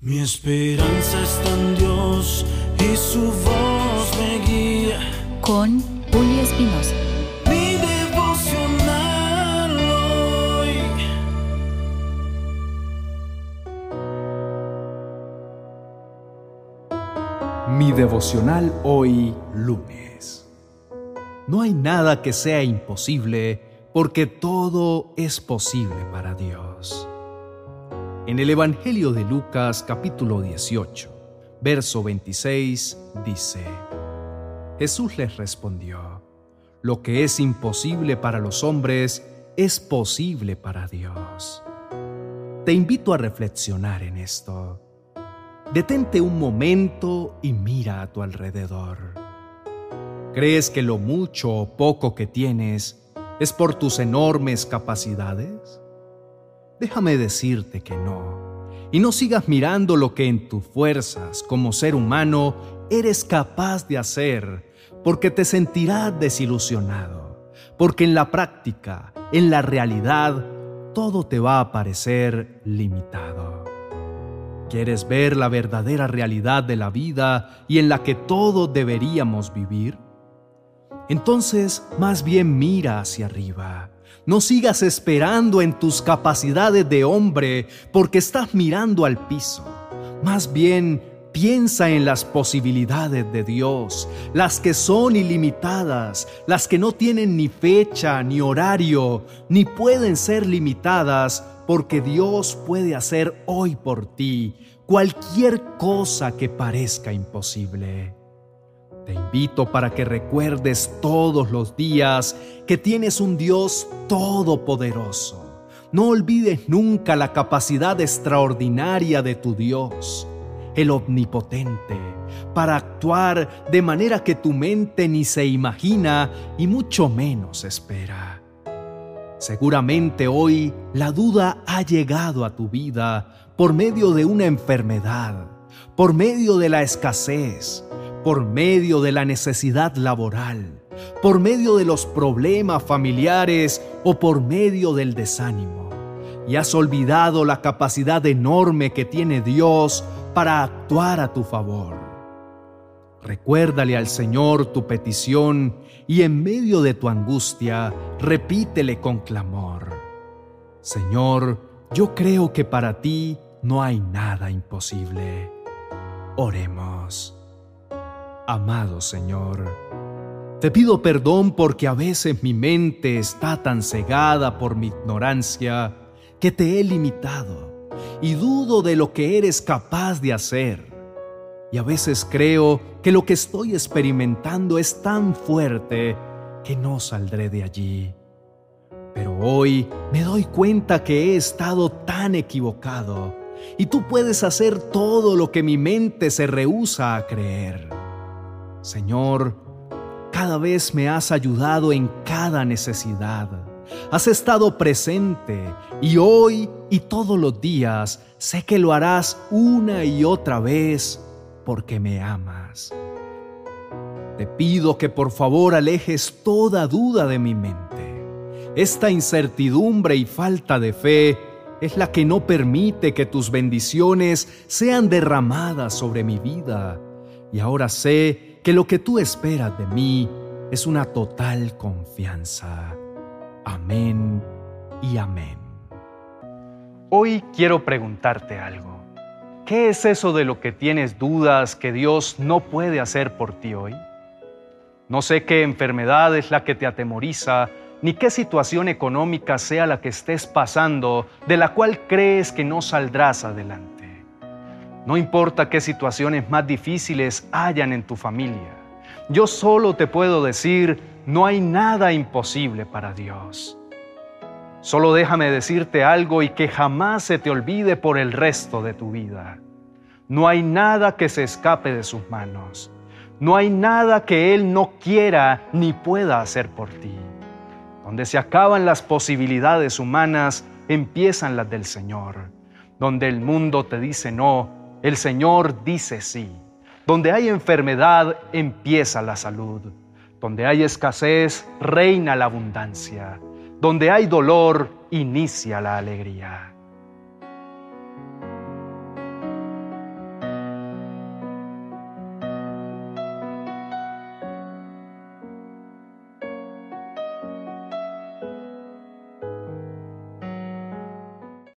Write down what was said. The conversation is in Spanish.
Mi esperanza está en Dios y su voz me guía. Con Julio Espinosa. Mi devocional hoy. Mi devocional hoy lunes. No hay nada que sea imposible porque todo es posible para Dios. En el Evangelio de Lucas capítulo 18, verso 26 dice, Jesús les respondió, Lo que es imposible para los hombres es posible para Dios. Te invito a reflexionar en esto. Detente un momento y mira a tu alrededor. ¿Crees que lo mucho o poco que tienes es por tus enormes capacidades? Déjame decirte que no. Y no sigas mirando lo que en tus fuerzas como ser humano eres capaz de hacer, porque te sentirás desilusionado, porque en la práctica, en la realidad, todo te va a parecer limitado. ¿Quieres ver la verdadera realidad de la vida y en la que todos deberíamos vivir? Entonces, más bien mira hacia arriba no sigas esperando en tus capacidades de hombre porque estás mirando al piso. Más bien, piensa en las posibilidades de Dios, las que son ilimitadas, las que no tienen ni fecha, ni horario, ni pueden ser limitadas, porque Dios puede hacer hoy por ti cualquier cosa que parezca imposible. Te invito para que recuerdes todos los días que tienes un Dios todopoderoso. No olvides nunca la capacidad extraordinaria de tu Dios, el omnipotente, para actuar de manera que tu mente ni se imagina y mucho menos espera. Seguramente hoy la duda ha llegado a tu vida por medio de una enfermedad, por medio de la escasez, por medio de la necesidad laboral, por medio de los problemas familiares o por medio del desánimo. Y has olvidado la capacidad enorme que tiene Dios para actuar a tu favor. Recuérdale al Señor tu petición y en medio de tu angustia repítele con clamor. Señor, yo creo que para ti no hay nada imposible. Oremos. Amado Señor, te pido perdón porque a veces mi mente está tan cegada por mi ignorancia que te he limitado y dudo de lo que eres capaz de hacer. Y a veces creo que lo que estoy experimentando es tan fuerte que no saldré de allí. Pero hoy me doy cuenta que he estado tan equivocado y tú puedes hacer todo lo que mi mente se rehúsa a creer. Señor, cada vez me has ayudado en cada necesidad. Has estado presente y hoy y todos los días sé que lo harás una y otra vez porque me amas. Te pido que por favor alejes toda duda de mi mente. Esta incertidumbre y falta de fe es la que no permite que tus bendiciones sean derramadas sobre mi vida. Y ahora sé que lo que tú esperas de mí es una total confianza. Amén y amén. Hoy quiero preguntarte algo. ¿Qué es eso de lo que tienes dudas que Dios no puede hacer por ti hoy? No sé qué enfermedad es la que te atemoriza, ni qué situación económica sea la que estés pasando, de la cual crees que no saldrás adelante. No importa qué situaciones más difíciles hayan en tu familia. Yo solo te puedo decir, no hay nada imposible para Dios. Solo déjame decirte algo y que jamás se te olvide por el resto de tu vida. No hay nada que se escape de sus manos. No hay nada que Él no quiera ni pueda hacer por ti. Donde se acaban las posibilidades humanas, empiezan las del Señor. Donde el mundo te dice no, el Señor dice sí. Donde hay enfermedad, empieza la salud. Donde hay escasez, reina la abundancia. Donde hay dolor, inicia la alegría.